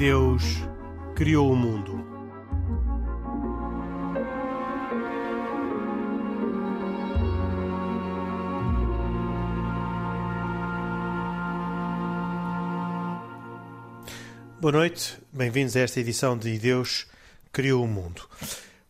Deus criou o mundo. Boa noite, bem-vindos a esta edição de Deus criou o mundo.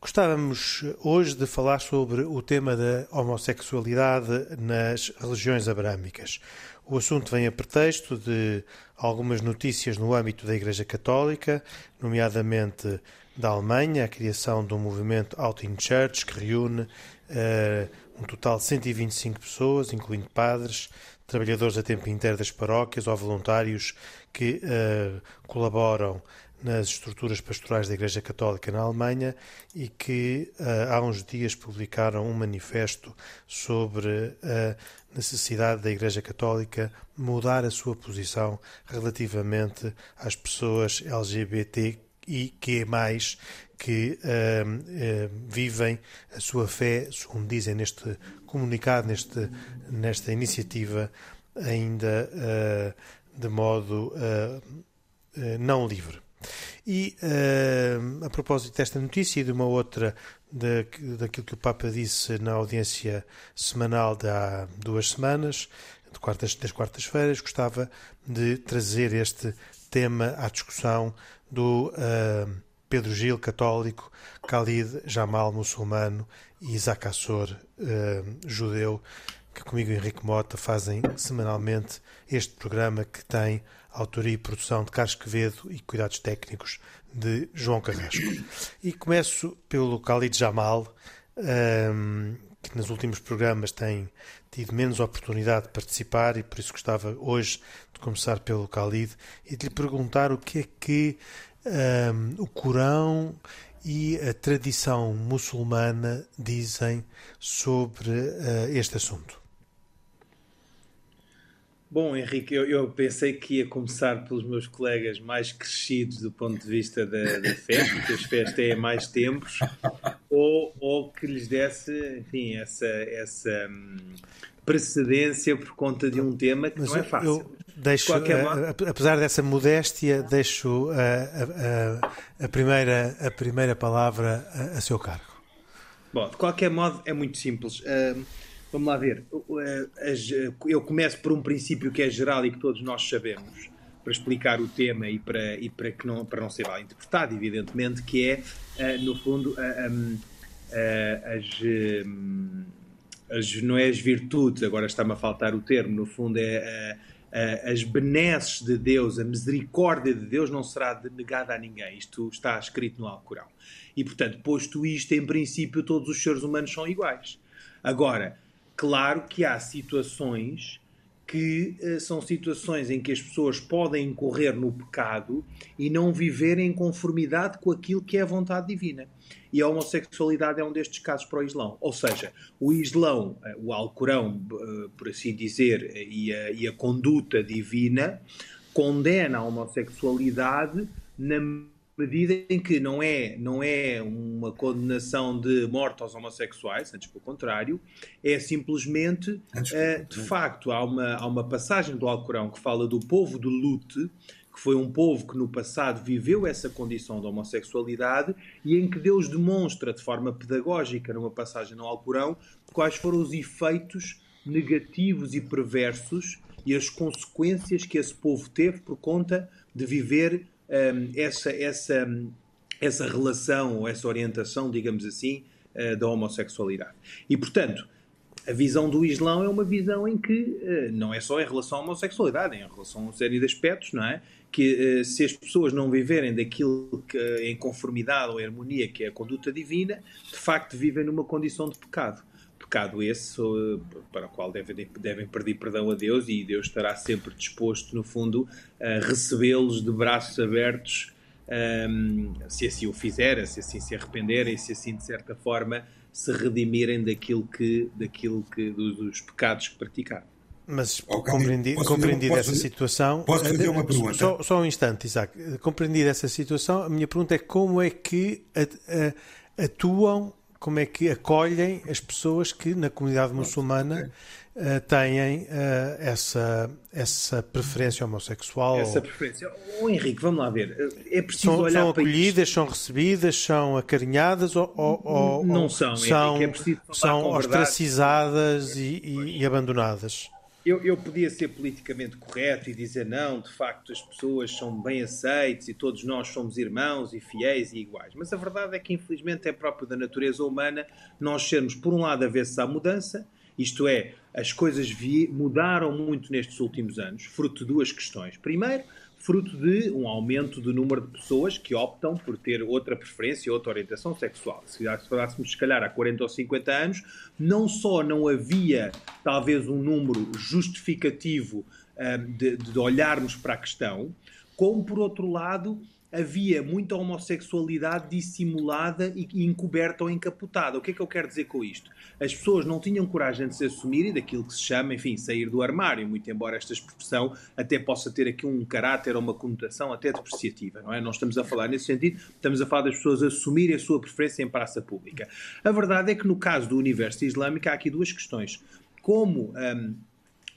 Gostávamos hoje de falar sobre o tema da homossexualidade nas religiões abrâmicas. O assunto vem a pretexto de algumas notícias no âmbito da Igreja Católica, nomeadamente da Alemanha, a criação um movimento Out in Church que reúne uh, um total de 125 pessoas, incluindo padres, trabalhadores a tempo inteiro das paróquias ou voluntários que uh, colaboram nas estruturas pastorais da Igreja Católica na Alemanha e que uh, há uns dias publicaram um manifesto sobre a necessidade da Igreja Católica mudar a sua posição relativamente às pessoas LGBT e que mais que uh, uh, vivem a sua fé, segundo dizem neste comunicado, neste, nesta iniciativa, ainda de modo não livre. E uh, a propósito desta notícia e de uma outra da, daquilo que o Papa disse na audiência semanal de há duas semanas, de quartas, das quartas-feiras, gostava de trazer este tema à discussão do uh, Pedro Gil, católico, Khalid Jamal, muçulmano, e Isaac Assor, uh, judeu, que comigo e Henrique Mota fazem semanalmente este programa que tem autoria e produção de Carlos Quevedo e cuidados técnicos de João Carrasco. E começo pelo Khalid Jamal, um, que nos últimos programas tem tido menos oportunidade de participar e por isso gostava hoje de começar pelo Khalid e de lhe perguntar o que é que um, o Corão e a tradição muçulmana dizem sobre uh, este assunto. Bom, Henrique, eu, eu, pensei que ia começar pelos meus colegas mais crescidos do ponto de vista da, da fé, porque as fés têm mais tempos, ou, ou que lhes desse, enfim, essa, essa hum, precedência por conta de um tema que Mas não é fácil. Deixo, uh, apesar dessa modéstia, deixo uh, a, a, primeira, a primeira palavra a, a, seu cargo. Bom, de qualquer modo, é muito simples. Uh, Vamos lá ver. Eu começo por um princípio que é geral e que todos nós sabemos, para explicar o tema e para, e para, que não, para não ser mal interpretado, evidentemente, que é, eh, no fundo, as, as, não é as virtudes, agora está-me a faltar o termo, no fundo é as benesses de Deus, a misericórdia de Deus não será denegada a ninguém. Isto está escrito no Alcorão. E, portanto, posto isto, em princípio, todos os seres humanos são iguais. Agora, Claro que há situações que uh, são situações em que as pessoas podem incorrer no pecado e não viver em conformidade com aquilo que é a vontade divina. E a homossexualidade é um destes casos para o Islão. Ou seja, o Islão, uh, o Alcorão, uh, por assim dizer, e a, e a conduta divina condena a homossexualidade na medida em que não é, não é uma condenação de morte aos homossexuais, antes pelo contrário, é simplesmente, uh, de facto, há uma, há uma passagem do Alcorão que fala do povo de Lute, que foi um povo que no passado viveu essa condição de homossexualidade e em que Deus demonstra de forma pedagógica, numa passagem no Alcorão, quais foram os efeitos negativos e perversos e as consequências que esse povo teve por conta de viver essa, essa, essa relação ou essa orientação, digamos assim, uh, da homossexualidade. E, portanto, a visão do Islão é uma visão em que uh, não é só em relação à homossexualidade, é em relação a uma série de aspectos, não é? Que uh, se as pessoas não viverem daquilo que, em conformidade ou harmonia que é a conduta divina, de facto vivem numa condição de pecado pecado esse para o qual devem, devem pedir perdão a Deus e Deus estará sempre disposto, no fundo, a recebê-los de braços abertos, um, se assim o fizerem, se assim se arrependerem, se assim, de certa forma, se redimirem daquilo que, daquilo que dos, dos pecados que praticaram. Mas oh, compreendido, compreendido essa fazer, situação. Posso fazer uma pergunta? Só, só um instante, Isaac. Compreendida essa situação, a minha pergunta é como é que atuam como é que acolhem as pessoas que na comunidade muçulmana uh, têm uh, essa, essa preferência homossexual. Essa preferência. Oh, Henrique, vamos lá ver. É preciso são, olhar são acolhidas, são recebidas, são acarinhadas ou, ou não são, são, Henrique, é são ostracizadas e, e, e abandonadas? Eu, eu, podia ser politicamente correto e dizer não, de facto as pessoas são bem aceites e todos nós somos irmãos e fiéis e iguais. Mas a verdade é que, infelizmente, é próprio da natureza humana nós sermos, por um lado, avessos à mudança, isto é, as coisas mudaram muito nestes últimos anos, fruto de duas questões. Primeiro, fruto de um aumento do número de pessoas que optam por ter outra preferência, outra orientação sexual. Se falássemos, se calhar, há 40 ou 50 anos, não só não havia talvez um número justificativo um, de, de olharmos para a questão, como, por outro lado, havia muita homossexualidade dissimulada e encoberta ou encapotada. O que é que eu quero dizer com isto? As pessoas não tinham coragem de se assumirem daquilo que se chama, enfim, sair do armário, muito embora esta expressão até possa ter aqui um caráter ou uma conotação até depreciativa, não é? Não estamos a falar nesse sentido, estamos a falar das pessoas assumirem a sua preferência em praça pública. A verdade é que no caso do universo islâmico há aqui duas questões. Como um,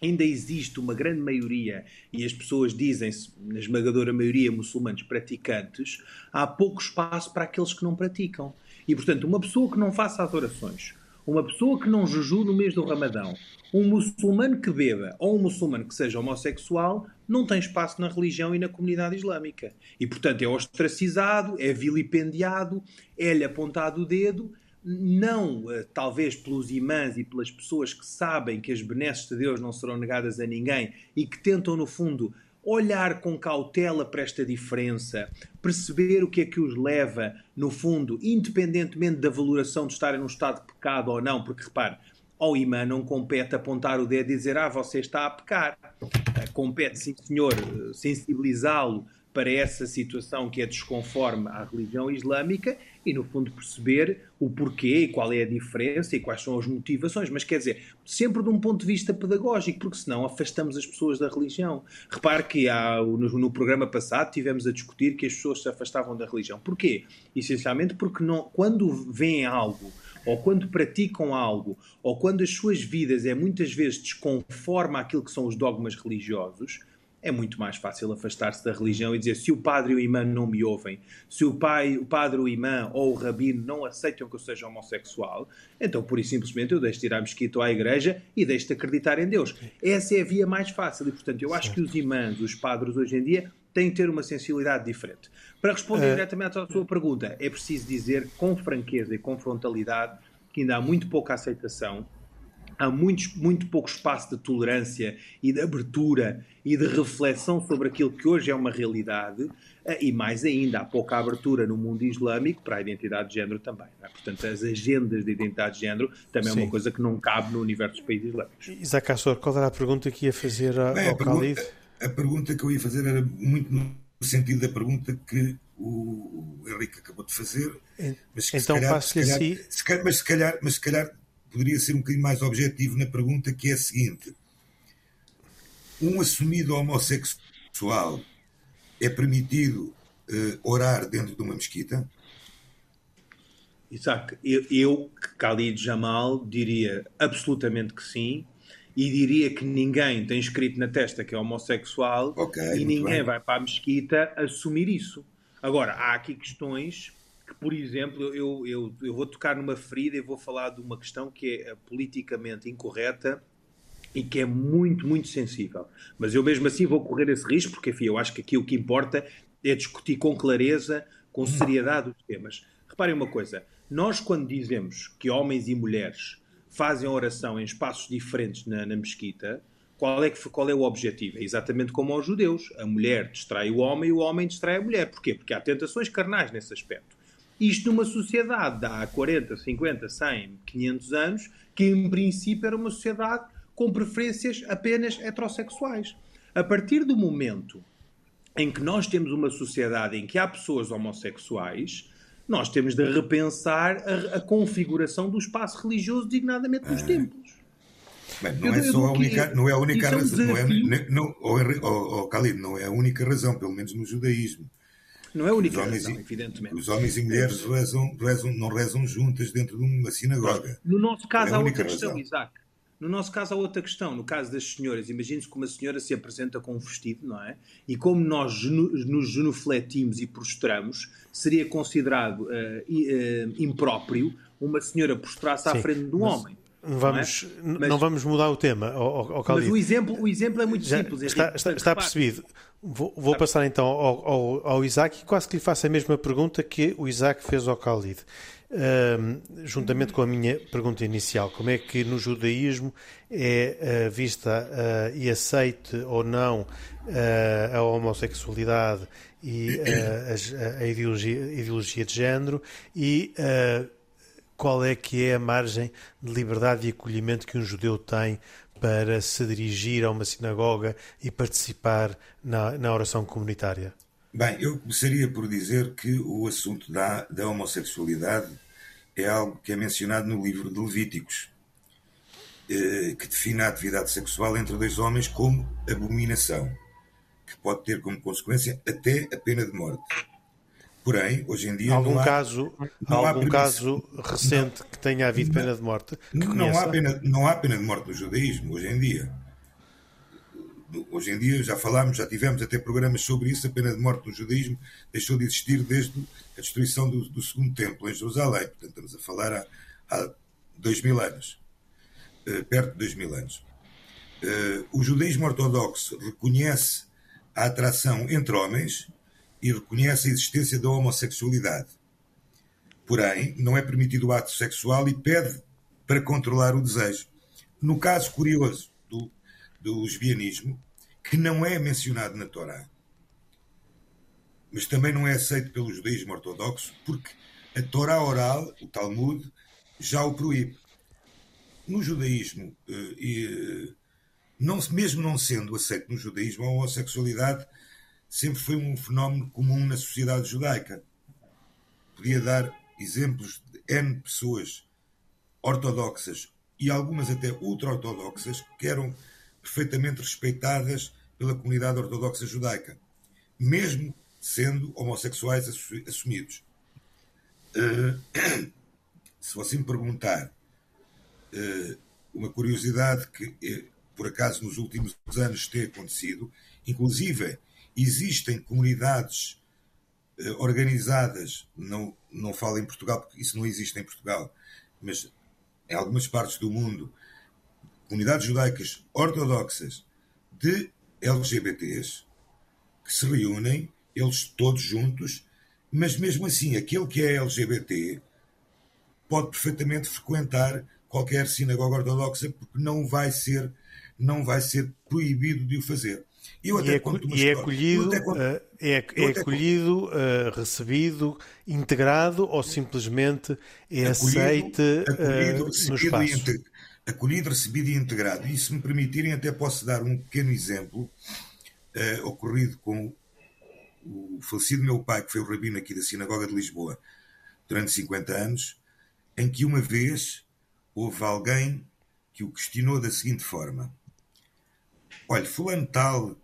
ainda existe uma grande maioria, e as pessoas dizem-se, na esmagadora maioria, muçulmanos praticantes, há pouco espaço para aqueles que não praticam. E, portanto, uma pessoa que não faça as orações, uma pessoa que não jeju no mês do Ramadão, um muçulmano que beba ou um muçulmano que seja homossexual não tem espaço na religião e na comunidade islâmica. E, portanto, é ostracizado, é vilipendiado, é-lhe apontado o dedo não eh, talvez pelos imãs e pelas pessoas que sabem que as benesses de Deus não serão negadas a ninguém e que tentam, no fundo, olhar com cautela para esta diferença, perceber o que é que os leva, no fundo, independentemente da valoração de estarem num estado de pecado ou não, porque repare, ao imã não compete apontar o dedo e dizer ah, você está a pecar. Eh, compete, sim senhor, eh, sensibilizá-lo para essa situação que é desconforme à religião islâmica e, no fundo, perceber o porquê e qual é a diferença e quais são as motivações. Mas quer dizer, sempre de um ponto de vista pedagógico, porque senão afastamos as pessoas da religião. Repare que há, no, no programa passado tivemos a discutir que as pessoas se afastavam da religião. Porquê? Essencialmente porque não, quando veem algo ou quando praticam algo, ou quando as suas vidas é muitas vezes desconforme àquilo que são os dogmas religiosos, é muito mais fácil afastar-se da religião e dizer se o padre e o imã não me ouvem, se o pai, o padre, o imã ou o rabino não aceitam que eu seja homossexual, então por isso simplesmente eu deixo de ir à mesquita ou à igreja e deixo de acreditar em Deus. Essa é a via mais fácil e, portanto, eu acho que os imãs, os padres hoje em dia, têm que ter uma sensibilidade diferente. Para responder é... diretamente à sua pergunta, é preciso dizer com franqueza e com frontalidade que ainda há muito pouca aceitação há muito, muito pouco espaço de tolerância e de abertura e de reflexão sobre aquilo que hoje é uma realidade eh, e mais ainda, há pouca abertura no mundo islâmico para a identidade de género também. É? Portanto, as agendas de identidade de género também Sim. é uma coisa que não cabe no universo dos países islâmicos. Isaac Assor, qual era a pergunta que ia fazer ao Bem, a Khalid? A, a pergunta que eu ia fazer era muito no sentido da pergunta que o Henrique acabou de fazer. Mas então passo-lhe assim. Mas se calhar, mas se calhar poderia ser um bocadinho mais objetivo na pergunta, que é a seguinte: um assumido homossexual é permitido uh, orar dentro de uma mesquita? Isaac, eu, eu, Khalid Jamal, diria absolutamente que sim. E diria que ninguém tem escrito na testa que é homossexual okay, e ninguém bem. vai para a mesquita assumir isso. Agora, há aqui questões que, por exemplo, eu, eu, eu vou tocar numa ferida e vou falar de uma questão que é politicamente incorreta e que é muito, muito sensível. Mas eu mesmo assim vou correr esse risco, porque enfim, eu acho que aqui o que importa é discutir com clareza, com seriedade os temas. Reparem uma coisa: nós, quando dizemos que homens e mulheres fazem oração em espaços diferentes na, na mesquita, qual é, que, qual é o objetivo? É exatamente como aos judeus: a mulher distrai o homem e o homem distrai a mulher. Porquê? Porque há tentações carnais nesse aspecto. Isto numa sociedade de há 40, 50, 100, 500 anos, que em princípio era uma sociedade com preferências apenas heterossexuais. A partir do momento em que nós temos uma sociedade em que há pessoas homossexuais, nós temos de repensar a, a configuração do espaço religioso, dignadamente nos ah. templos. Bem, não, é só a única, não é a única razão. Não é, não, oh, oh, oh, Khalid, não é a única razão, pelo menos no judaísmo. Não é a única razão, e, evidentemente. Os homens e mulheres rezam, rezam, não rezam juntas dentro de uma sinagoga. No nosso caso, é há outra questão, razão. Isaac. No nosso caso, há outra questão. No caso das senhoras, imagine-se que uma senhora se apresenta com um vestido, não é? E como nós nos genufletimos e prostramos, seria considerado uh, uh, impróprio uma senhora prostrar-se à frente de um homem. Não vamos, não, é? mas, não, vamos mudar o tema, ao, ao Mas o exemplo, o exemplo é muito Já simples. Está, está, está percebido. Vou, vou passar então ao, ao, ao, Isaac e quase que lhe faço a mesma pergunta que o Isaac fez ao Khalid. Uh, juntamente com a minha pergunta inicial, como é que no judaísmo é uh, vista uh, e aceite ou não eh, a homossexualidade e a, a ideologia, ideologia, de género e qual é que é a margem de liberdade e acolhimento que um judeu tem para se dirigir a uma sinagoga e participar na, na oração comunitária? Bem, eu começaria por dizer que o assunto da, da homossexualidade é algo que é mencionado no livro de Levíticos, eh, que define a atividade sexual entre dois homens como abominação, que pode ter como consequência até a pena de morte. Porém, hoje em dia. Algum não há, caso, não algum caso recente não, que tenha havido pena de morte? Não há pena, não há pena de morte no judaísmo hoje em dia. Hoje em dia, já falámos, já tivemos até programas sobre isso. A pena de morte no judaísmo deixou de existir desde a destruição do, do segundo templo em Jerusalém. Portanto, estamos a falar há, há dois mil anos, uh, perto de dois mil anos. Uh, o judaísmo ortodoxo reconhece a atração entre homens e reconhece a existência da homossexualidade. Porém, não é permitido o ato sexual e pede para controlar o desejo. No caso curioso do, do lesbianismo, que não é mencionado na Torá, mas também não é aceito pelo judaísmo ortodoxo, porque a Torá oral, o Talmud, já o proíbe. No judaísmo, eh, não, mesmo não sendo aceito no judaísmo, a homossexualidade sempre foi um fenómeno comum na sociedade judaica. Podia dar exemplos de N pessoas ortodoxas e algumas até ultra-ortodoxas que eram perfeitamente respeitadas pela comunidade ortodoxa judaica, mesmo sendo homossexuais assumidos. Uh, se você me perguntar uh, uma curiosidade que, uh, por acaso, nos últimos anos tem acontecido, inclusive Existem comunidades eh, organizadas, não, não falo em Portugal, porque isso não existe em Portugal, mas em algumas partes do mundo, comunidades judaicas ortodoxas de LGBTs que se reúnem, eles todos juntos, mas mesmo assim, aquele que é LGBT pode perfeitamente frequentar qualquer sinagoga ortodoxa porque não vai ser não vai ser proibido de o fazer. Até e é, e é acolhido, conto, uh, é, é acolhido uh, recebido, integrado ou simplesmente é acolhido, aceite acolhido, uh, no espaço? acolhido, recebido e integrado. E se me permitirem, até posso dar um pequeno exemplo ocorrido com o falecido meu pai, que foi o rabino aqui da Sinagoga de Lisboa durante 50 anos, em que uma vez houve alguém que o questionou da seguinte forma: Olha, fulano tal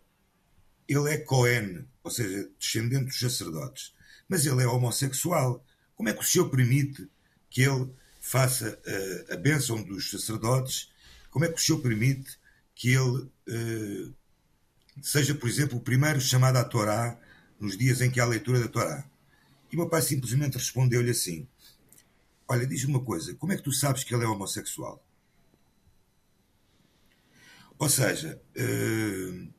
ele é Cohen, ou seja, descendente dos sacerdotes, mas ele é homossexual. Como é que o Senhor permite que ele faça uh, a bênção dos sacerdotes? Como é que o Senhor permite que ele uh, seja, por exemplo, o primeiro chamado à Torá nos dias em que há a leitura da Torá? E o meu pai simplesmente respondeu-lhe assim: Olha, diz-me uma coisa, como é que tu sabes que ele é homossexual? Ou seja, uh,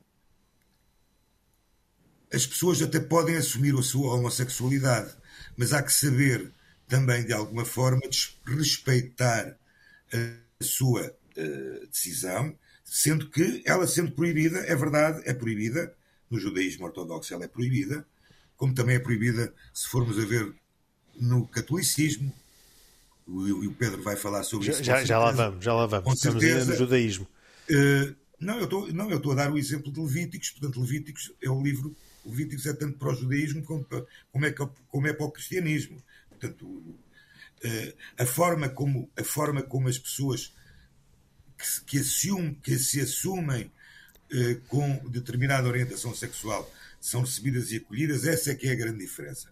as pessoas até podem assumir a sua homossexualidade, mas há que saber também, de alguma forma, respeitar a sua uh, decisão, sendo que ela sendo proibida, é verdade, é proibida, no judaísmo ortodoxo ela é proibida, como também é proibida, se formos a ver, no catolicismo, e o Pedro vai falar sobre já, isso. Já, já lá vamos, já lá vamos. Com Estamos certeza, no judaísmo. Uh, não, eu estou, não, eu estou a dar o exemplo de Levíticos, portanto, Levíticos é o livro Levíticos é tanto para o judaísmo como, para, como, é, como é para o cristianismo. Portanto, eh, a forma como, a forma como as pessoas que, que, que se assumem eh, com determinada orientação sexual são recebidas e acolhidas, essa é que é a grande diferença.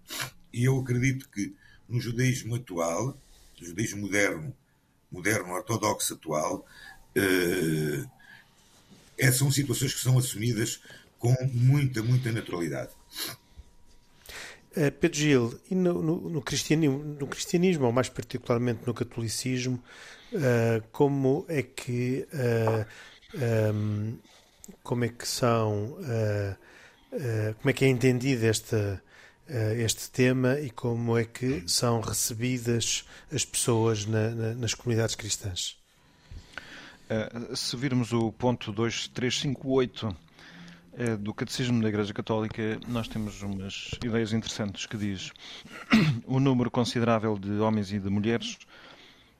E eu acredito que no judaísmo atual, no judaísmo moderno, moderno ortodoxo atual, eh, essas são situações que são assumidas com muita, muita naturalidade. Uh, Pedro Gil, e no, no, no, cristianismo, no cristianismo, ou mais particularmente no catolicismo, uh, como é que uh, um, como é que são como é que é entendido esta, este tema e como é que são recebidas as pessoas na, na, nas comunidades cristãs? Se virmos o ponto 2358 é, do Catecismo da Igreja Católica, nós temos umas ideias interessantes que diz o número considerável de homens e de mulheres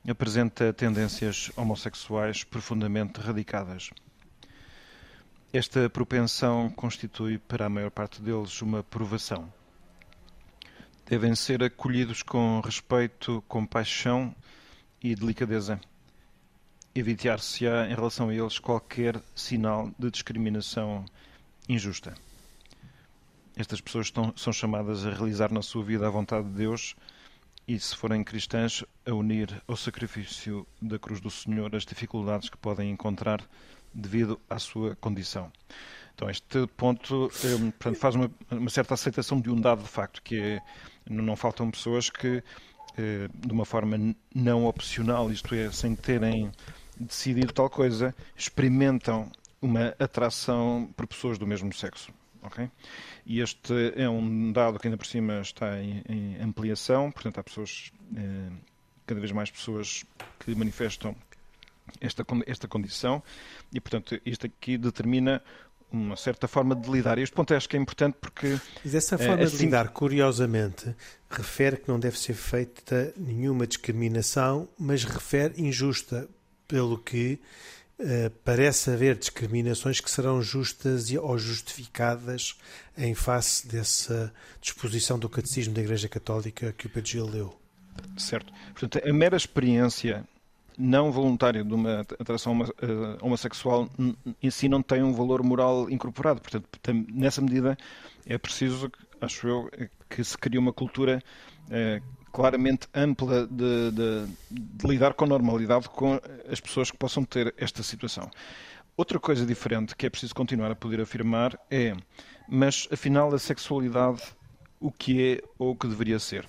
apresenta tendências homossexuais profundamente radicadas. Esta propensão constitui para a maior parte deles uma provação. Devem ser acolhidos com respeito, compaixão e delicadeza. Evitar-se-á em relação a eles qualquer sinal de discriminação injusta. Estas pessoas estão, são chamadas a realizar na sua vida a vontade de Deus e, se forem cristãs, a unir ao sacrifício da cruz do Senhor as dificuldades que podem encontrar devido à sua condição. Então, este ponto eh, portanto, faz uma, uma, certa aceitação de um dado de facto, que é, não faltam pessoas que, eh, de uma forma não opcional, isto é, sem terem decidido tal coisa, experimentam uma atração por pessoas do mesmo sexo. Okay? E este é um dado que ainda por cima está em, em ampliação, portanto há pessoas, eh, cada vez mais pessoas que manifestam esta, esta condição e portanto isto aqui determina uma certa forma de lidar. Este ponto acho que é importante porque... Mas essa forma assim... de lidar, curiosamente, refere que não deve ser feita nenhuma discriminação, mas refere injusta, pelo que Uh, parece haver discriminações que serão justas ou justificadas em face dessa disposição do Catecismo da Igreja Católica que o Pedro Gil leu. Certo. Portanto, a mera experiência não voluntária de uma atração eh, homossexual em si não tem um valor moral incorporado. Portanto, nessa medida é preciso, acho eu, que se crie uma cultura eh, claramente ampla de, de, de, lidar com normalidade com as pessoas que possam ter esta situação. Outra coisa diferente que é preciso continuar a poder afirmar é, mas afinal a sexualidade o que é ou o que deveria ser?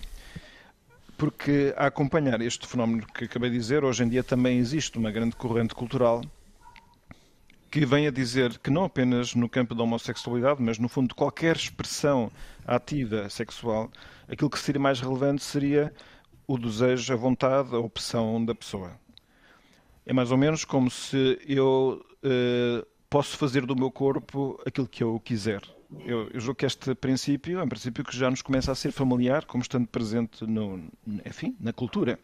Porque a acompanhar este fenómeno que acabei de dizer, hoje em dia também existe uma grande corrente cultural que vem a dizer que não apenas no campo da homossexualidade, mas no fundo qualquer expressão ativa sexual, aquilo que seria mais relevante seria o desejo, a vontade, a opção da pessoa. É mais ou menos como se eu uh, posso fazer do meu corpo aquilo que eu quiser. Eu, eu julgo que este princípio é um princípio que já nos começa a ser familiar, como estando presente no, enfim, na cultura.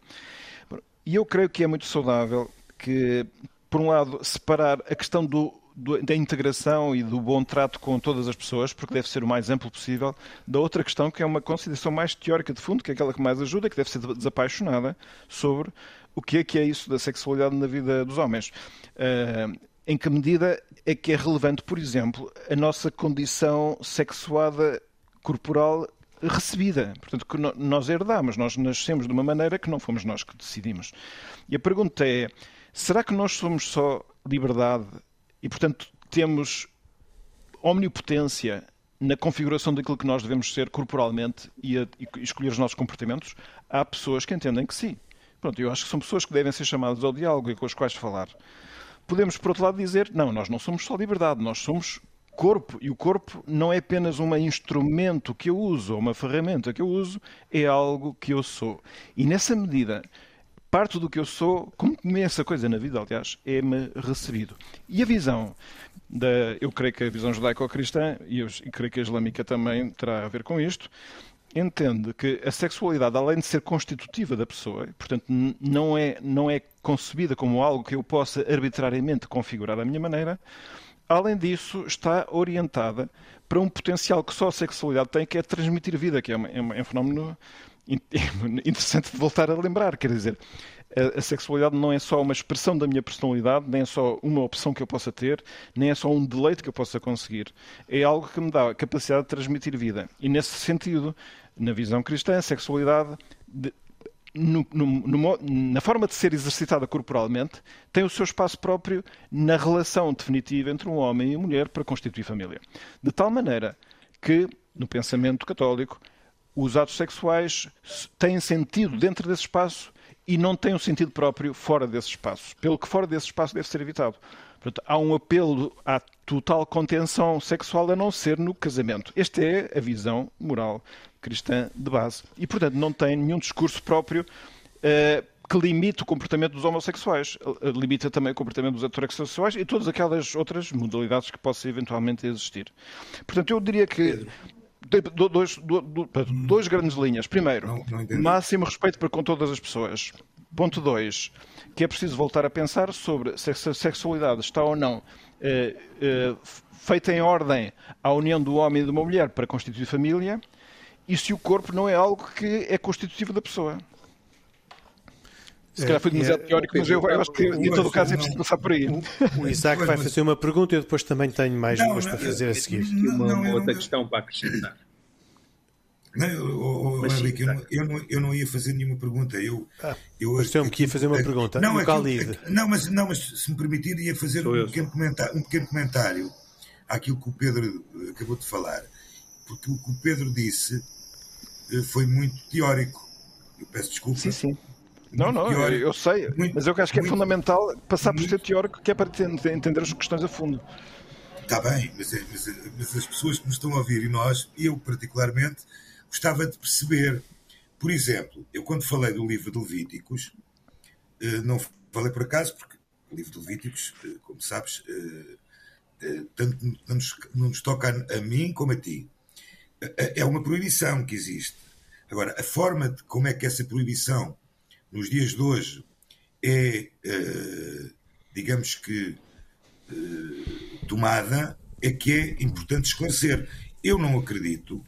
E eu creio que é muito saudável que por um lado, separar a questão do, do, da integração e do bom trato com todas as pessoas, porque deve ser o mais amplo possível, da outra questão, que é uma consideração mais teórica de fundo, que é aquela que mais ajuda, que deve ser desapaixonada sobre o que é que é isso da sexualidade na vida dos homens. Uh, em que medida é que é relevante, por exemplo, a nossa condição sexuada corporal recebida, portanto, que nós herdamos, nós nascemos de uma maneira que não fomos nós que decidimos. E a pergunta é Será que nós somos só liberdade e, portanto, temos omnipotência na configuração daquilo que nós devemos ser corporalmente e, a, e, escolher os nossos comportamentos? Há pessoas que entendem que sim. Pronto, eu acho que são pessoas que devem ser chamadas ao diálogo e com as quais falar. Podemos, por outro lado, dizer: não, nós não somos só liberdade, nós somos corpo. E o corpo não é apenas um instrumento que eu uso, uma ferramenta que eu uso, é algo que eu sou. E nessa medida, parte do que eu sou, como começa a coisa na vida, aliás, é-me recebido. E a visão, da, eu creio que a visão judaico-cristã, e, eu, creio que a islâmica também terá a ver com isto, entende que a sexualidade, além de ser constitutiva da pessoa, portanto, não é, não é concebida como algo que eu possa arbitrariamente configurar da minha maneira, além disso, está orientada para um potencial que só a sexualidade tem, que é transmitir vida, que é, uma, é, um fenómeno interessante de voltar a lembrar. Quer dizer, a, a, sexualidade não é só uma expressão da minha personalidade, nem é só uma opção que eu possa ter, nem é só um deleite que eu possa conseguir. É algo que me dá a capacidade de transmitir vida. E nesse sentido, na visão cristã, a sexualidade de, no, no, no, na forma de ser exercitada corporalmente, tem o seu espaço próprio na relação definitiva entre um homem e uma mulher para constituir família. De tal maneira que, no pensamento católico, os atos sexuais têm sentido dentro desse espaço e não têm um sentido próprio fora desse espaço. Pelo que fora desse espaço deve ser evitado. Portanto, há um apelo à total contenção sexual a não ser no casamento. Esta é a visão moral cristã de base. E, portanto, não tem nenhum discurso próprio uh, que limite o comportamento dos homossexuais. Uh, limita também o comportamento dos heterossexuais e todas aquelas outras modalidades que possam eventualmente existir. Portanto, eu diria que dois, dois, dois, grandes linhas. Primeiro, não, não máximo respeito para com todas as pessoas. Ponto 2, que é preciso voltar a pensar sobre se a sexualidade está ou não eh, eh, feita em ordem à união do homem e de uma mulher para constituir família e se o corpo não é algo que é constitutivo da pessoa. Se calhar foi demasiado é, teórico, mas eu, eu acho que em todo o caso é preciso passar por aí. O Isaac vai fazer uma pergunta e eu depois também tenho mais duas para fazer a seguir. Uma, outra questão para acrescentar. Não, oh, oh, Henrique, eu, eu, não, eu não ia fazer nenhuma pergunta. Eu, ah, eu, mas eu que ia fazer uma pergunta. Não, aquilo, não, mas, não, mas se me permitir, ia fazer um pequeno, comentário, um pequeno comentário àquilo que o Pedro acabou de falar. Porque o que o Pedro disse eh, foi muito teórico. Eu peço desculpa. Sim, sim. Não, não, teórico, eu sei, mas eu acho que é muito, fundamental passar por ser teórico, que é para entender as questões a fundo. Está bem, mas, é, mas, mas, as pessoas que nos estão a ouvir e nós, eu particularmente, gostava de perceber. Por exemplo, eu quando falei do livro de Levíticos, eh, não falei por acaso, porque o livro de Levíticos, eh, como sabes, tanto não nos, não nos toca a mim como a ti. É uma proibição que existe. Agora, a forma de como é que essa proibição nos dias de hoje é, uh, digamos que, uh, tomada, é que é importante esclarecer. Eu não acredito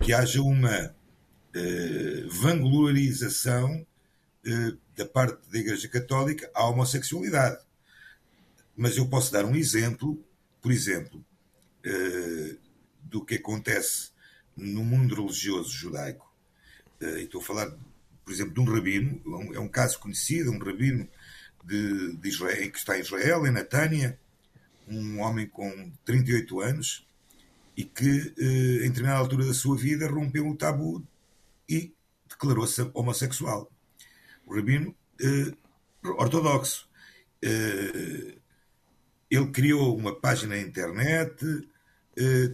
que haja uma uh, vanglorização da parte da Igreja Católica à homossexualidade. Mas eu posso dar um exemplo, por exemplo, do que acontece no mundo religioso judaico. E estou a falar por exemplo, de um rabino, é um caso conhecido, um rabino de, de Israel, que está em Israel, em Natânia, um homem com 38 anos e que, eh, em determinada altura da sua vida, rompeu o tabu e declarou-se homossexual. O rabino eh, ortodoxo. Eh, ele criou uma página na internet,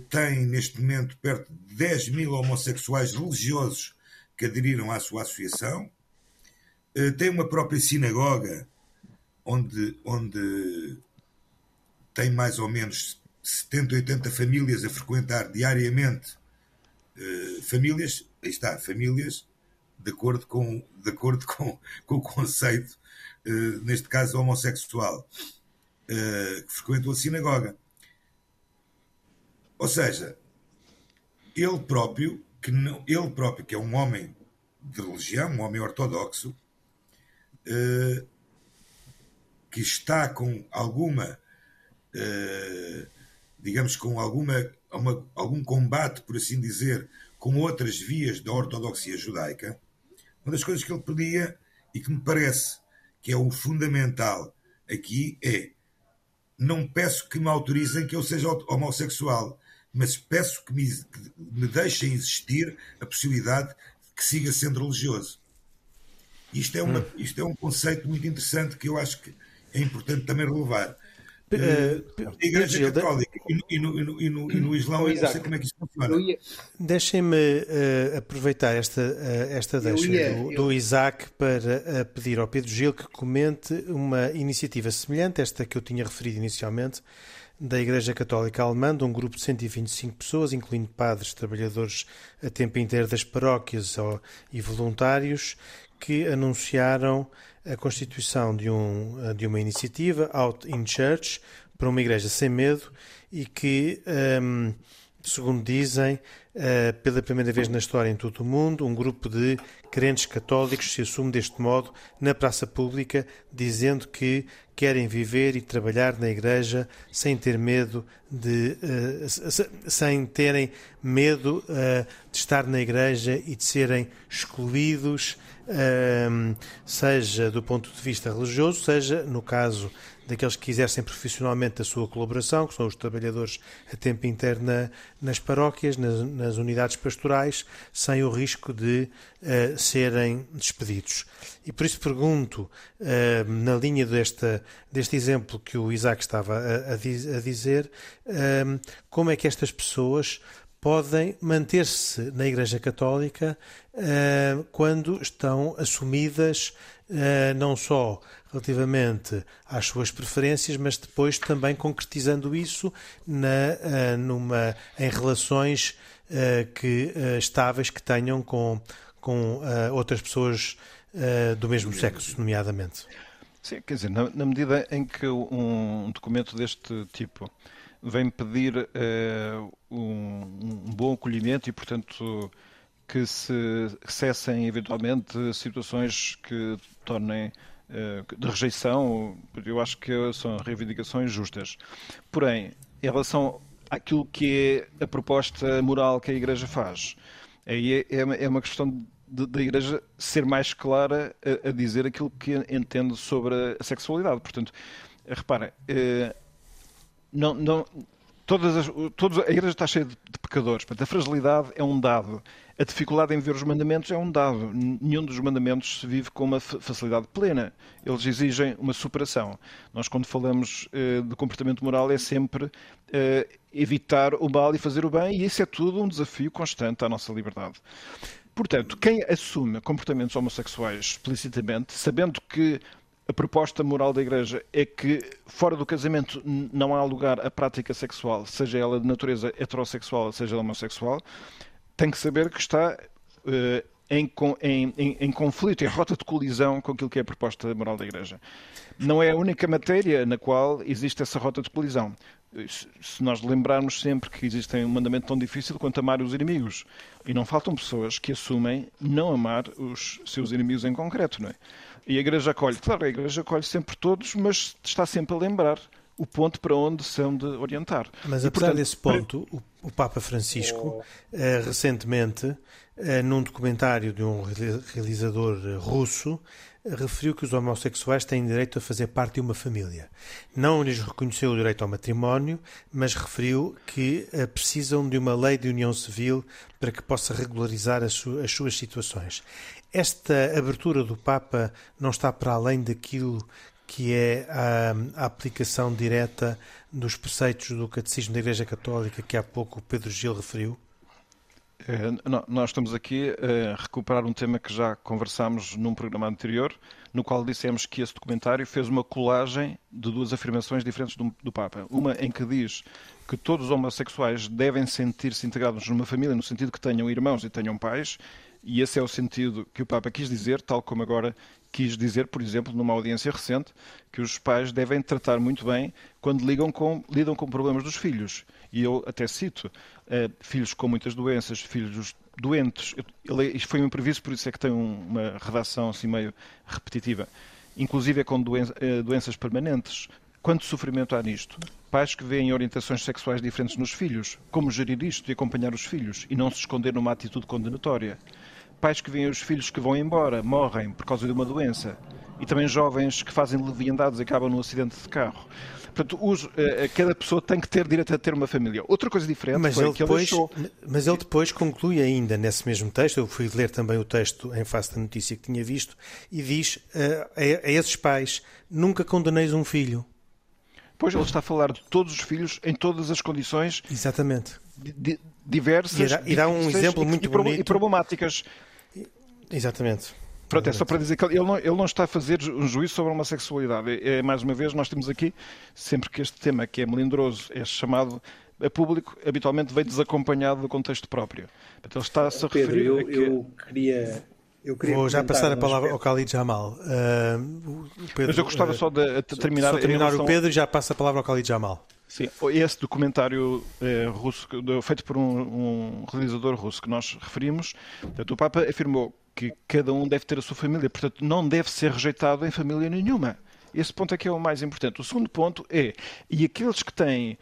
tem neste momento perto de 10 mil homossexuais religiosos que aderiram à sua associação. Eh, tem uma própria sinagoga onde, onde tem mais ou menos 70, 80 famílias a frequentar diariamente. Eh, famílias, aí está, famílias de acordo com, de acordo com, com o conceito, eh, neste caso homossexual, que frequentam a sinagoga. Ou seja, ele próprio que não, ele próprio, que é um homem de religião, um homem ortodoxo, eh, que está com alguma, eh, digamos, com alguma, uma, algum combate, por assim dizer, com outras vias da ortodoxia judaica, uma das coisas que ele pedia e que me parece que é o fundamental aqui é não peço que me autorizem que eu seja homossexual, mas peço que me, que me deixem existir a possibilidade de que siga sendo religioso. Isto é, uma, hum. isto é um conceito muito interessante que eu acho que é importante também relevar. Uh, a Igreja Católica e no, e no, e no, e no Islão, eu não sei como é que isso funciona. Deixem-me uh, aproveitar esta, uh, esta deixa ia, do, eu... do, Isaac para pedir ao Pedro Gil que comente uma iniciativa semelhante, esta que eu tinha referido inicialmente, da Igreja Católica Alemã, de um grupo de 125 pessoas, incluindo padres, trabalhadores a tempo inteiro das paróquias e voluntários, que anunciaram a constituição de, um, de uma iniciativa, Out in Church, para uma igreja sem medo e que um, segundo dizem, uh, pela primeira vez na história em todo o mundo, um grupo de crentes católicos se assume deste modo na praça pública, dizendo que querem viver e trabalhar na igreja sem ter medo de uh, sem terem medo uh, de estar na igreja e de serem excluídos, seja do ponto de vista religioso, seja no caso daqueles que exercem profissionalmente a sua colaboração, que são os trabalhadores a tempo inteiro na, nas paróquias, nas, nas, unidades pastorais, sem o risco de uh, serem despedidos. E por isso pergunto, uh, na linha desta, deste exemplo que o Isaac estava a, a, a dizer, uh, como é que estas pessoas podem manter-se na Igreja Católica quando estão assumidas não só relativamente às suas preferências, mas depois também concretizando isso na, uh, numa, em relações uh, que, uh, estáveis que tenham com, com outras pessoas do mesmo sexo, nomeadamente. Sim, quer dizer, na, na medida em que um documento deste tipo vem pedir um, um bom acolhimento e, portanto, que se cessem eventualmente situações que tornem eh, de rejeição, eu acho que são reivindicações justas. Porém, em relação àquilo que é a proposta moral que a Igreja faz, aí é, é uma questão da Igreja ser mais clara a, a, dizer aquilo que entende sobre a sexualidade. Portanto, repara, eh, não, não, todas as, todos, a Igreja está cheia de, de pecadores. Portanto, a fragilidade é um dado. A dificuldade em ver os mandamentos é um dado. Nenhum dos mandamentos se vive com uma facilidade plena. Eles exigem uma superação. Nós, quando falamos uh, de comportamento moral, é sempre uh, evitar o mal e fazer o bem, e isso é tudo um desafio constante à nossa liberdade. Portanto, quem assume comportamentos homossexuais explicitamente, sabendo que a proposta moral da Igreja é que fora do casamento não há lugar à prática sexual, seja ela de natureza heterossexual, seja homossexual, tem que saber que está uh, em, em, em, em, conflito, em rota de colisão com aquilo que é a proposta moral da Igreja. Não é a única matéria na qual existe essa rota de colisão. Se nós lembrarmos sempre que existe um mandamento tão difícil quanto amar os inimigos, e não faltam pessoas que assumem não amar os seus inimigos em concreto, não é? E a Igreja acolhe, claro, a Igreja acolhe sempre todos, mas está sempre a lembrar o ponto para onde se hão de orientar. Mas apesar portanto, desse ponto, o, o Papa Francisco, oh. eh, recentemente, eh, num documentário de um realizador russo, referiu que os homossexuais têm direito a fazer parte de uma família. Não lhes reconheceu o direito ao matrimónio, mas referiu que eh, precisam de uma lei de união civil para que possa regularizar as suas situações. Esta abertura do Papa não está para além daquilo que é a, a, aplicação direta dos preceitos do Catecismo da Igreja Católica que há pouco o Pedro Gil referiu? É, nós estamos aqui a recuperar um tema que já conversámos num programa anterior, no qual dissemos que esse documentário fez uma colagem de duas afirmações diferentes do, do Papa. Uma em que diz que todos os homossexuais devem sentir-se integrados numa família, no sentido que tenham irmãos e tenham pais, e esse é o sentido que o Papa quis dizer, tal como agora quis dizer, por exemplo, numa audiência recente, que os pais devem tratar muito bem quando ligam com, lidam com problemas dos filhos. E eu até cito uh, filhos com muitas doenças, filhos doentes. Ele, isto foi um imprevisto, por isso é que tem uma redação assim meio repetitiva. Inclusive é com doen uh, doenças permanentes. Quanto sofrimento há nisto? Pais que veem orientações sexuais diferentes nos filhos. Como gerir isto e acompanhar os filhos e não se esconder numa atitude condenatória? Pais que veem os filhos que vão embora, morrem por causa de uma doença. E também jovens que fazem leviandades e acabam num acidente de carro. Portanto, uso, uh, cada pessoa tem que ter direito a ter uma família. Outra coisa diferente mas foi ele que depois, ele deixou... Mas ele depois conclui ainda nesse mesmo texto, eu fui ler também o texto em face da notícia que tinha visto, e diz uh, a, a esses pais, nunca condeneis um filho. Pois, ele está a falar de todos os filhos em todas as condições... Exatamente. Diversas e dá, e dá um exemplo muito e, bonito. E problemáticas. Exatamente. Pronto, é só para dizer que ele não, ele não está a fazer um juízo sobre a homossexualidade. É, é, mais uma vez, nós temos aqui, sempre que este tema, que é melindroso, é chamado a público, habitualmente vem desacompanhado do contexto próprio. Então ele está-se a Pedro, referir eu, a que... eu queria... Eu Vou já passar a palavra ao Khalid Jamal. Uh, Pedro, Mas eu gostava uh, só de terminar... Só terminar o Pedro e já passa a palavra ao Khalid Jamal. Sim, esse documentário eh, russo, feito por um, um, realizador russo que nós referimos, portanto, o Papa afirmou que cada um deve ter a sua família, portanto, não deve ser rejeitado em família nenhuma. Esse ponto é que é o mais importante. O segundo ponto é, e aqueles que têm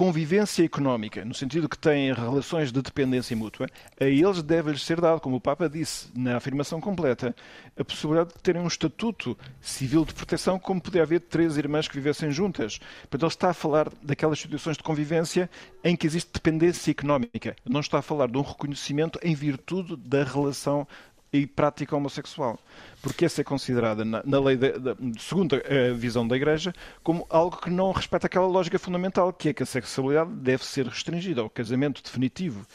convivência económica, no sentido que têm relações de dependência mútua, a eles deve-lhes ser dado, como o Papa disse na afirmação completa, a possibilidade de terem um estatuto civil de proteção, como poderia haver três irmãs que vivessem juntas. Portanto, ele está a falar daquelas situações de convivência em que existe dependência económica. Não está a falar de um reconhecimento em virtude da relação e prática homossexual, porque essa é considerada, na, na lei, de, de, segundo a visão da Igreja, como algo que não respeita aquela lógica fundamental, que é que a sexualidade deve ser restringida ao casamento definitivo,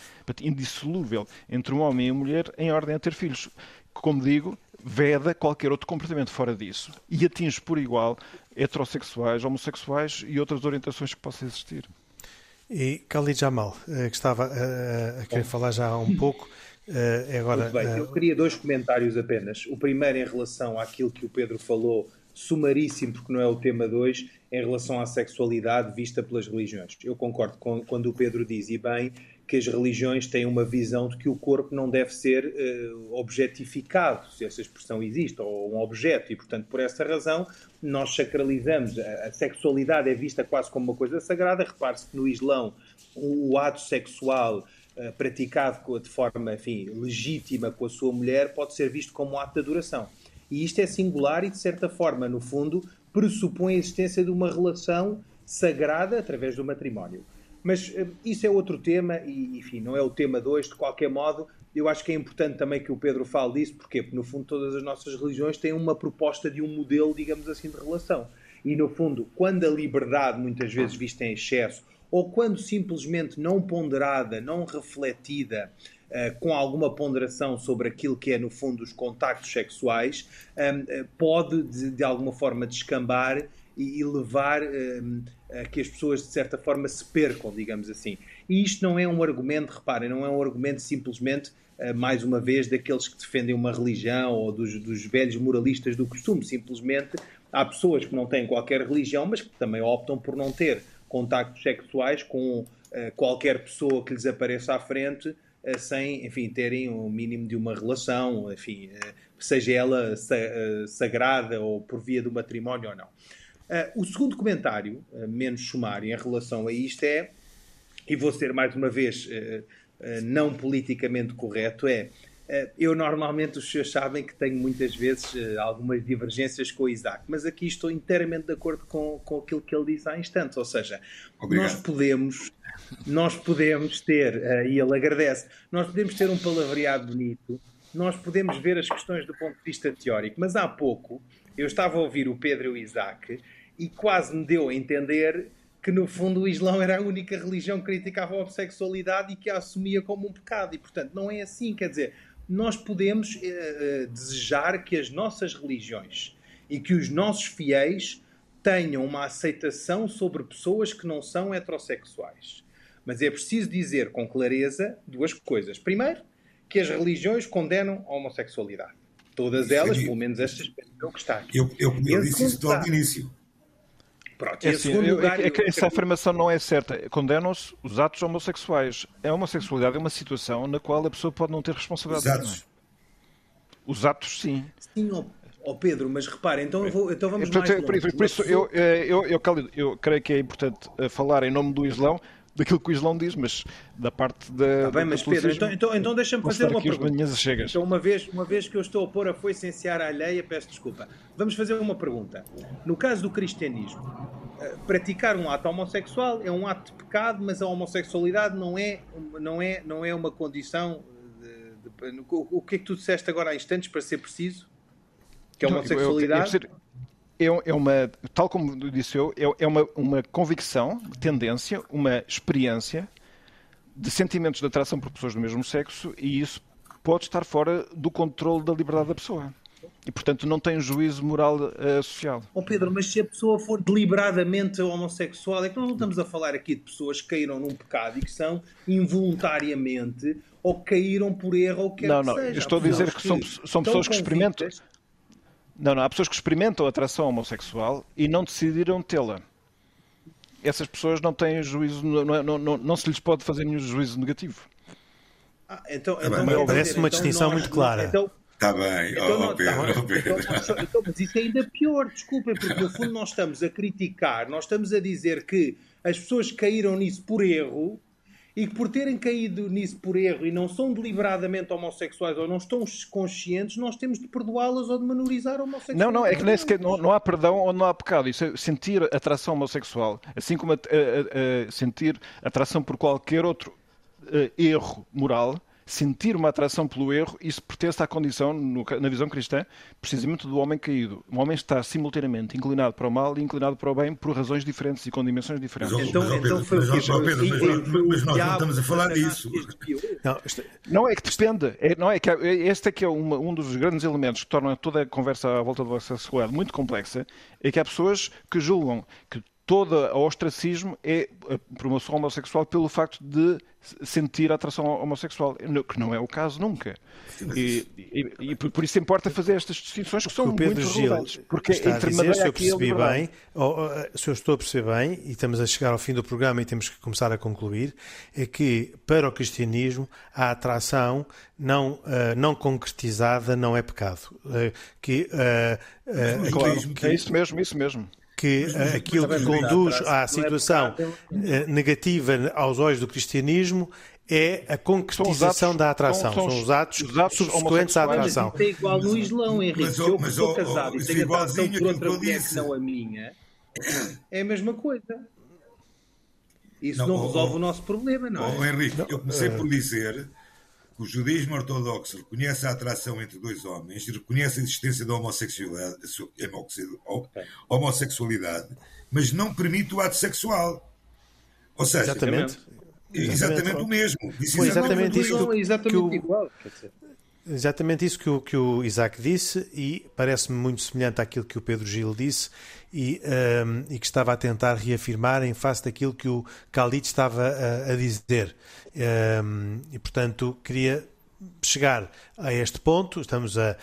indissolúvel, entre um homem e uma mulher em ordem a ter filhos. Como digo, veda qualquer outro comportamento fora disso e atinge por igual heterossexuais, homossexuais e outras orientações que possam existir. E Khalid Jamal, eh, que estava a, a querer falar já há um pouco, Uh, agora, bem, uh... eu queria dois comentários apenas. O primeiro em relação àquilo que o Pedro falou, sumaríssimo, porque não é o tema 2, em relação à sexualidade vista pelas religiões. Eu concordo com quando o Pedro diz, e bem, que as religiões têm uma visão de que o corpo não deve ser uh, objetificado, se essa expressão existe, ou um objeto, e portanto, por essa razão, nós sacralizamos. A, a sexualidade é vista quase como uma coisa sagrada. Repare-se que no Islão o, o ato sexual eh, praticado de forma enfim, legítima com a sua mulher pode ser visto como um ato de adoração. E isto é singular e, de certa forma, no fundo, pressupõe a existência de uma relação sagrada através do matrimónio. Mas uh, isso é outro tema e, enfim, não é o tema 2. De qualquer modo, eu acho que é importante também que o Pedro fale disso, porque no fundo todas as nossas religiões têm uma proposta de um modelo, digamos assim, de relação. E no fundo, quando a liberdade, muitas vezes vista em excesso, ou quando simplesmente não ponderada, não refletida, uh, com alguma ponderação sobre aquilo que é, no fundo, os contactos sexuais, um, uh, eh, pode, de, de, alguma forma, descambar e, e levar um, a que as pessoas, de certa forma, se percam, digamos assim. E isto não é um argumento, reparem, não é um argumento simplesmente Uh, mais uma vez, daqueles que defendem uma religião ou dos, dos, velhos moralistas do costume. Simplesmente há pessoas que não têm qualquer religião, mas que também optam por não ter contactos sexuais com uh, qualquer pessoa que lhes apareça à frente, uh, sem, enfim, terem o um mínimo de uma relação, enfim, uh, seja ela sa sagrada ou por via do matrimónio ou não. o segundo comentário, menos sumário, em relação a isto é, e vou ser mais uma vez não politicamente correto, é eh, eu normalmente, os senhores sabem que tenho muitas vezes eh, algumas divergências com o Isaac, mas aqui estou inteiramente de acordo com, com aquilo que ele disse há instantes. Ou seja, Obrigado. nós podemos, nós podemos ter, eh, e ele agradece, nós podemos ter um palavreado bonito, nós podemos ver as questões do ponto de vista teórico, mas há pouco eu estava a ouvir o Pedro e o Isaac e quase me deu a entender que no fundo o Islão era a única religião que criticava a homossexualidade e que a assumia como um pecado. E portanto não é assim, quer dizer, nós podemos uh, desejar que as nossas religiões e que os nossos fiéis tenham uma aceitação sobre pessoas que não são heterossexuais. Mas é preciso dizer com clareza duas coisas. Primeiro, que as religiões condenam a homossexualidade. Todas elas, pelo menos estas, é o que está aqui. Eu, eu, eu disse isso logo no início. Pronto, é, assim, eu, lugar, é, que essa afirmação não é certa. Condenam-se os atos homossexuais. A homossexualidade é uma situação na qual a pessoa pode não ter responsabilidade. Os atos, os atos sim. Sim, ó oh, Pedro, mas repare, então, vou, então vamos Portanto, mais longe. Por, por isso, eu, eh, eu, eu, eu, eu creio que é importante eh, falar em nome do Islão daquilo que o Islão diz, mas da parte da. Tá bem, mas Pedro, então, então, então deixa-me fazer uma pergunta. Chegas. Então, uma vez, uma vez que eu estou a pôr a foice em seara alheia, peço desculpa. Vamos fazer uma pergunta. No caso do cristianismo, eh, praticar um ato homossexual é um ato de pecado, mas a homossexualidade não é, não é, não é uma condição. De, de, o que é que tu disseste agora há instantes, para ser preciso? Que a homossexualidade. É, é uma, tal como disse eu, é, é uma, uma convicção, tendência, uma experiência de sentimentos de atração por pessoas do mesmo sexo e isso pode estar fora do controle da liberdade da pessoa. E, portanto, não tem juízo moral uh, social. Oh Pedro, mas se a pessoa for deliberadamente homossexual, é que nós não estamos a falar aqui de pessoas que caíram num pecado e que são involuntariamente ou caíram por erro ou quer não, que não, seja. Não, estou a dizer que, que são, são pessoas que experimentam... Não, não, há pessoas que experimentam atração homossexual e não decidiram tê-la. essas pessoas não têm juízo, não, não, não, não se lhes pode fazer nenhum juízo negativo. Ah, então, Tá então, bem, parece dizer, uma então distinção nós- muito clara. Então, Está bem, Então, oh, não- Pedro, tá, oh, Pedro. então, então, mas isso é ainda pior, desculpem, porque no fundo nós estamos a criticar, nós estamos a dizer que as pessoas caíram nisso por erro e que por terem caído nisso por erro e não são deliberadamente homossexuais ou não estão conscientes, nós temos de perdoá-las ou de menorizar a homossexualidade. Não, não, é que não, não há perdão ou não há pecado. Isso é sentir atração homossexual, assim como a- a- a sentir atração por qualquer outro eh, erro moral, sentir uma atração pelo erro, isso pertence à condição, no na visão cristã, precisamente do homem caído. O homem está simultaneamente inclinado para o mal e inclinado para o bem por razões diferentes e com dimensões diferentes. Mas, Então, mas, então Pedro, foi o mas, que ó, Pedro, mas, nós- mas nós não estamos a falar disso. Não, isto- Não, é que depende. É, não é que é- este é que é uma- um dos grandes elementos que tornam toda a conversa à volta do homossexualidade muito complexa, é que há pessoas que julgam que todo o ostracismo é a promoção homossexual pelo facto de sentir a atração homossexual, que não é o caso nunca. E, e- e por isso importa fazer estas distinções que são o Pedro muito Gil relevantes. Porque está a entre dizer, se eu a percebi liberdade. bem, ou, ou, se eu estou a perceber bem, e estamos a chegar ao fim do programa e temos que começar a concluir, é que para o cristianismo a atração não, ah, não concretizada não é pecado. Que mesmo que- É isso mesmo, isso mesmo. Que ah, aquilo que conduz à situação eh, negativa aos olhos do cristianismo é a concretização atos- da atração. são- São, são os atos, os atos subsequentes à Mas atração. isso é igual no Islão, Henrique. mas, eu que mas, estou ó, casado ó, e tenho é atração por outra mulher que não a minha, é a mesma coisa. Isso Não, não, resolve ó, o nosso problema, não é? Oh, Henrique, eu comecei eh, por dizer que o judaísmo ortodoxo reconhece a atração entre dois homens e reconhece a existência da homossexualidade, homossexualidade mas não permite o ato sexual. Ou seja, Exatamente. é exatamente o mesmo. Disse exatamente exatamente isso. Não, é exatamente que o- igual. Exatamente isso que o, que o Isaac disse e parece-me muito semelhante àquilo que o Pedro Gil disse e, ehm, e que estava a tentar reafirmar em face daquilo que o Khalid estava a, a dizer. Ehm, e, portanto, queria chegar a este ponto, estamos a,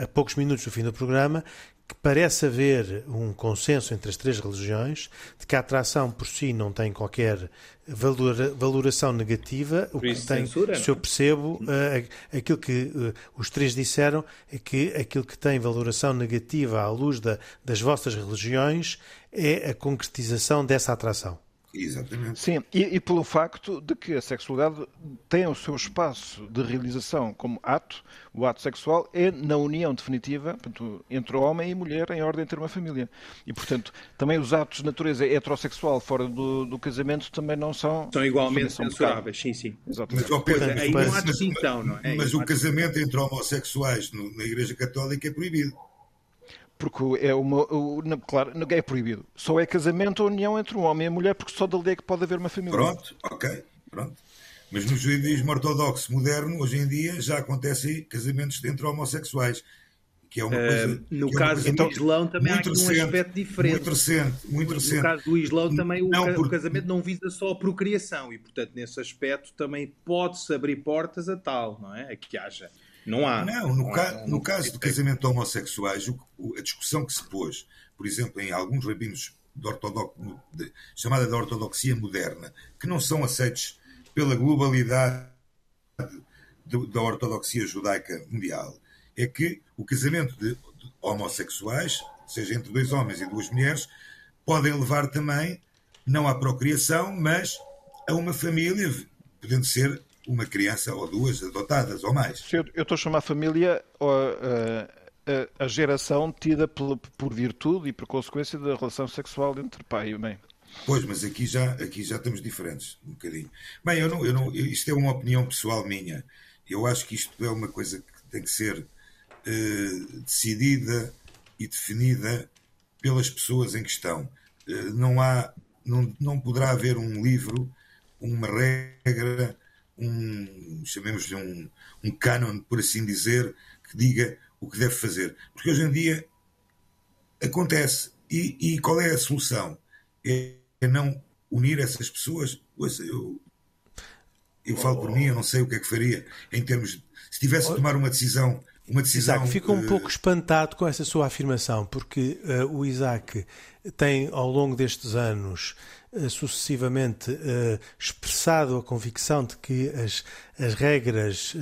a- a poucos minutos do fim do programa, que parece haver um consenso entre as três religiões de que a atração por si não tem qualquer valora- valoração negativa, o que tem, censura, se eu é? percebo, eh, aquilo que eh, os três disseram é que aquilo que tem valoração negativa à luz da- das vossas religiões é a concretização dessa atração. Exatamente. Sim, e, e pelo facto de que a sexualidade tem o seu espaço de realização como ato, o ato sexual é na união definitiva portanto, entre homem e mulher em ordem de ter uma família. E, portanto, também os atos de natureza heterossexual fora do, do casamento também não são... São igualmente são censuráveis, sim, sim. Mas, Exatamente. Pedro, é, mas- há mas- distinção, não é? Mas Não o casamento entre homossexuais no- na Igreja Católica é proibido. Porque é uma... o- na- claro, não é proibido. Só é casamento ou união entre um homem e a mulher porque só dali é que pode haver uma família. Pronto, ok, pronto. Mas no judaísmo ortodoxo moderno, hoje em dia, já acontecem casamentos entre homossexuais. Que é uma Eh, coisa. no que é uma caso coisa do muito- Islão também há muito aqui um recente, aspecto diferente. Muito recente, muito No recente. caso do Islão também o, Não, ca- o porque- casamento não visa só a procriação e, portanto, nesse aspecto também pode-se abrir portas a tal, não é? A que haja. Não há. Não, no, há- ca- não- no caso do casamento de homossexuais, o- o- a discussão que se pôs, por exemplo, em alguns rabinos de ortodox- de- chamada da ortodoxia moderna, que não são aceitos pela globalidade da ortodoxia judaica mundial, é que o casamento de, de homossexuais, seja entre dois homens e duas mulheres, podem levar também, não à procriação, mas a uma família, podendo ser uma criança ou duas adotadas ou mais. Eu estou a chamar família a, geração tida por virtude e por consequência da relação sexual entre pai e mãe. Pois, mas aqui já, aqui já estamos diferentes, um bocadinho. Bem, eu não, eu não, isto é uma opinião pessoal minha. Eu acho que isto é uma coisa que tem que ser eh, decidida e definida pelas pessoas em questão. Eh, não há, não, não poderá haver um livro, uma regra, um, chamemos-lhe um, um canon, por assim dizer, que diga o que deve fazer. Porque hoje em dia acontece. E, e qual é a solução? É, é não unir essas pessoas? Ouça, eu, eu falo por mim, eu não sei o que é que faria em termos. de- Se tivesse de tomar uma decisão uma decisão. Isaac, fico um pouco espantado com essa sua afirmação, porque uh, o Isaac tem, ao longo destes anos, uh, sucessivamente uh, expressado a convicção de que as, as regras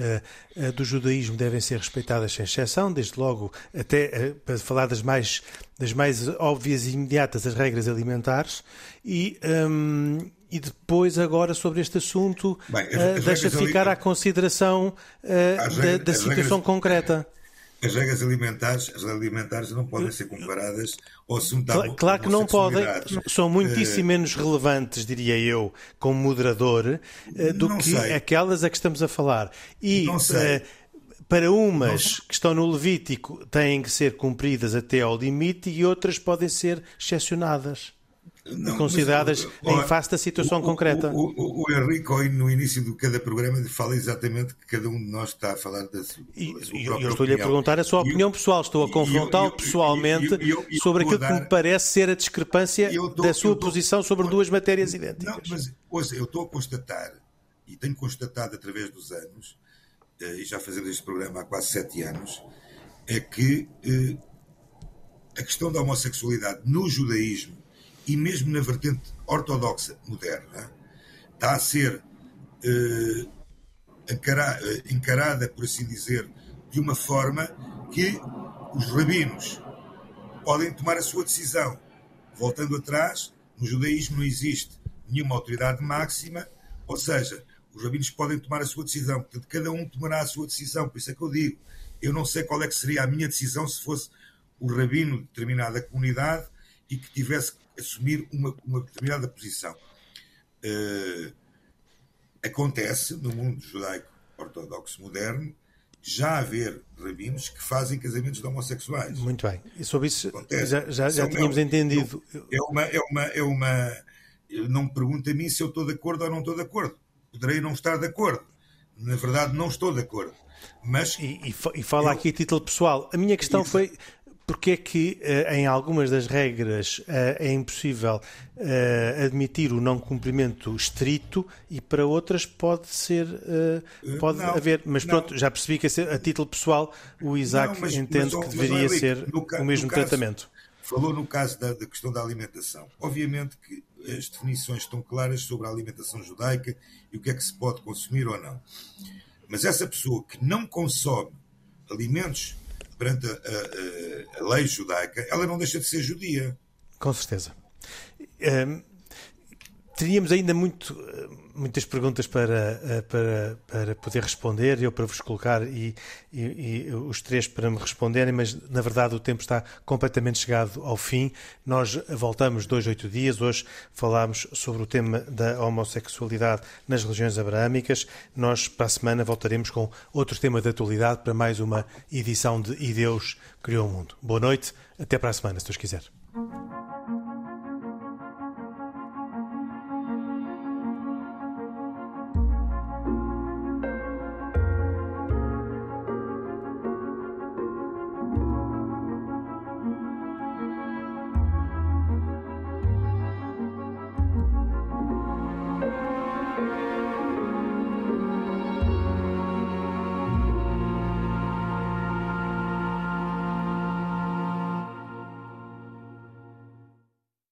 do judaísmo devem ser respeitadas sem exceção, desde logo, até para falar das mais, das mais óbvias e imediatas, as regras alimentares, e. Um, e depois, agora, sobre este assunto, Bem, as, as deixa de ficar à consideração uh, da, da situação regras... concreta. As regras alimentares, as alimentares não podem ser comparadas ao assunto da Claro, claro que não podem, são muitíssimo uh, menos relevantes, diria eu, como moderador, do que sei. aquelas a que estamos a falar. E uh, para umas não. que estão no Levítico têm que ser cumpridas até ao limite e outras podem ser excepcionadas. Não, consideradas mas, em face da situação o, concreta. O, o, o, Henrique, no início de cada programa, fala exatamente que cada um de nós está a falar da sua, e, da sua Eu estou-lhe a perguntar a sua opinião pessoal, estou a confrontá-lo pessoalmente sobre aquilo dar, que me parece ser a discrepância tô, da sua tô, posição sobre duas matérias idênticas. Não, mas ouça, eu estou a constatar, e tenho constatado através dos anos, eh, e já fazemos este programa há quase sete anos, é que eh, a questão da homossexualidade no judaísmo e mesmo na vertente ortodoxa moderna, está a ser eh, eh, encarada, por assim dizer, de uma forma que os rabinos podem tomar a sua decisão. Voltando atrás, no judaísmo não existe nenhuma autoridade máxima, ou seja, os rabinos podem tomar a sua decisão. Portanto, cada um tomará a sua decisão. Por isso é que eu digo, eu não sei qual é que seria a minha decisão se fosse o rabino de determinada comunidade e que tivesse assumir uma, uma determinada posição. Uh, acontece no mundo judaico ortodoxo moderno já haver rabinos que fazem casamentos de homossexuais. Muito bem. E sobre isso acontece. já, já, já tínhamos é, entendido. É uma, é uma, é uma. Não me pergunta a mim se eu estou de acordo ou não estou de acordo. Poderei não estar de acordo. Na verdade, não estou de acordo. Mas, e, e, e fala eu, aqui a título pessoal. A minha questão foi porque é que uh, em algumas das regras uh, é impossível uh, admitir o não cumprimento estrito e para outras pode ser pode não, haver? Mas não. pronto já percebi que a, título pessoal o Isaac não, mas, entende mas, que deveria mas, ser o mesmo caso, tratamento. Falou no caso da, da, questão da alimentação. Obviamente que as definições estão claras sobre a alimentação judaica e o que é que se pode consumir ou não. Mas essa pessoa que não consome alimentos perante a, a, a, lei judaica, ela não deixa de ser judia. Com certeza. Um, teríamos ainda muito, muitas perguntas para, eh, para, para poder responder, eu para vos colocar e, e, e, os três para me responderem, mas na verdade o tempo está completamente chegado ao fim. Nós voltamos dois, oito dias. Hoje falámos sobre o tema da homossexualidade nas religiões abraâmicas. Nós para a semana voltaremos com outro tema de atualidade para mais uma edição de E Deus Criou o Mundo. Boa noite, até para a semana, se Deus quiser.